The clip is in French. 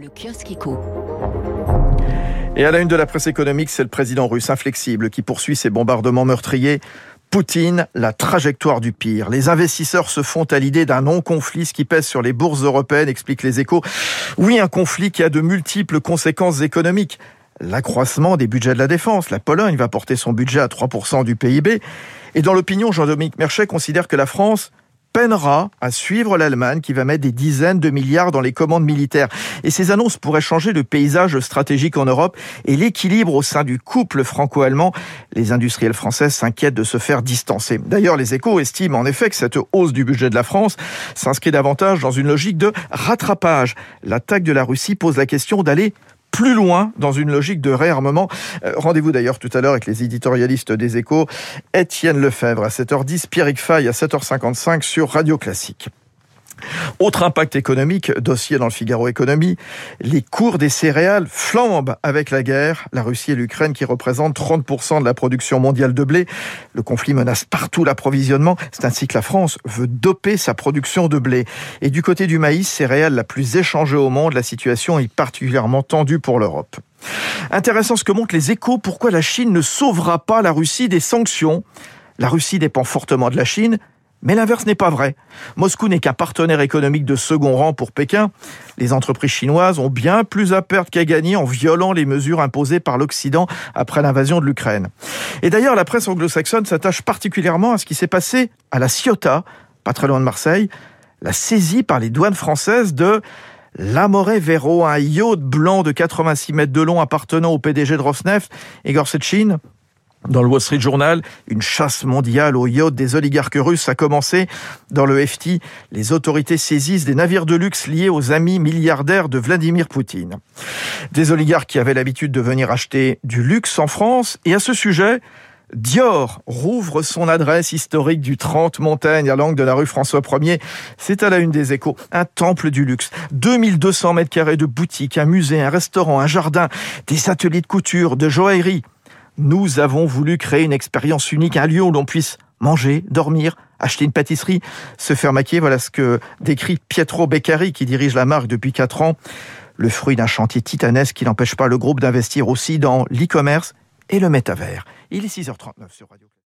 Le kiosque éco. Et à la une de la presse économique, c'est le président russe inflexible qui poursuit ses bombardements meurtriers. Poutine, la trajectoire du pire. Les investisseurs se font à l'idée d'un non-conflit, ce qui pèse sur les bourses européennes, expliquent les échos. Oui, un conflit qui a de multiples conséquences économiques. L'accroissement des budgets de la défense. La Pologne va porter son budget à 3% du PIB. Et dans l'opinion, Jean-Dominique Merchet considère que la France peinera à suivre l'Allemagne qui va mettre des dizaines de milliards dans les commandes militaires. Et ces annonces pourraient changer le paysage stratégique en Europe et l'équilibre au sein du couple franco-allemand. Les industriels français s'inquiètent de se faire distancer. D'ailleurs, les échos estiment en effet que cette hausse du budget de la France s'inscrit davantage dans une logique de rattrapage. L'attaque de la Russie pose la question d'aller plus loin dans une logique de réarmement. Euh, rendez-vous d'ailleurs tout à l'heure avec les éditorialistes des échos, Étienne Lefebvre à 7h10, Pierrick Fay à 7h55 sur Radio Classique. Autre impact économique, dossier dans le Figaro Économie, les cours des céréales flambent avec la guerre. La Russie et l'Ukraine qui représentent 30% de la production mondiale de blé. Le conflit menace partout l'approvisionnement. C'est ainsi que la France veut doper sa production de blé. Et du côté du maïs, céréale la plus échangée au monde, la situation est particulièrement tendue pour l'Europe. Intéressant ce que montrent les échos, pourquoi la Chine ne sauvera pas la Russie des sanctions? La Russie dépend fortement de la Chine, mais l'inverse n'est pas vrai. Moscou n'est qu'un partenaire économique de second rang pour Pékin. Les entreprises chinoises ont bien plus à perdre qu'à gagner en violant les mesures imposées par l'Occident après l'invasion de l'Ukraine. Et d'ailleurs, la presse anglo-saxonne s'attache particulièrement à ce qui s'est passé à la Ciotat, pas très loin de Marseille, la saisie par les douanes françaises de l'Amore Vero, un yacht blanc de 86 mètres de long appartenant au PDG de Rosneft, Igor Sechin. Dans le Wall Street Journal, une chasse mondiale au yacht des oligarques russes a commencé. Dans le FT, les autorités saisissent des navires de luxe liés aux amis milliardaires de Vladimir Poutine. Des oligarques qui avaient l'habitude de venir acheter du luxe en France. Et à ce sujet, Dior rouvre son adresse historique du 30 Montaigne à l'angle de la rue François 1er. C'est à la une des échos. Un temple du luxe. 2200 mètres carrés de boutiques, un musée, un restaurant, un jardin, des ateliers de couture, de joaillerie. Nous avons voulu créer une expérience unique, un lieu où l'on puisse manger, dormir, acheter une pâtisserie, se faire maquiller. Voilà ce que décrit Pietro Beccari, qui dirige la marque depuis 4 ans. Le fruit d'un chantier titanesque qui n'empêche pas le groupe d'investir aussi dans l'e-commerce et le métavers. Il est 6h39 sur Radio.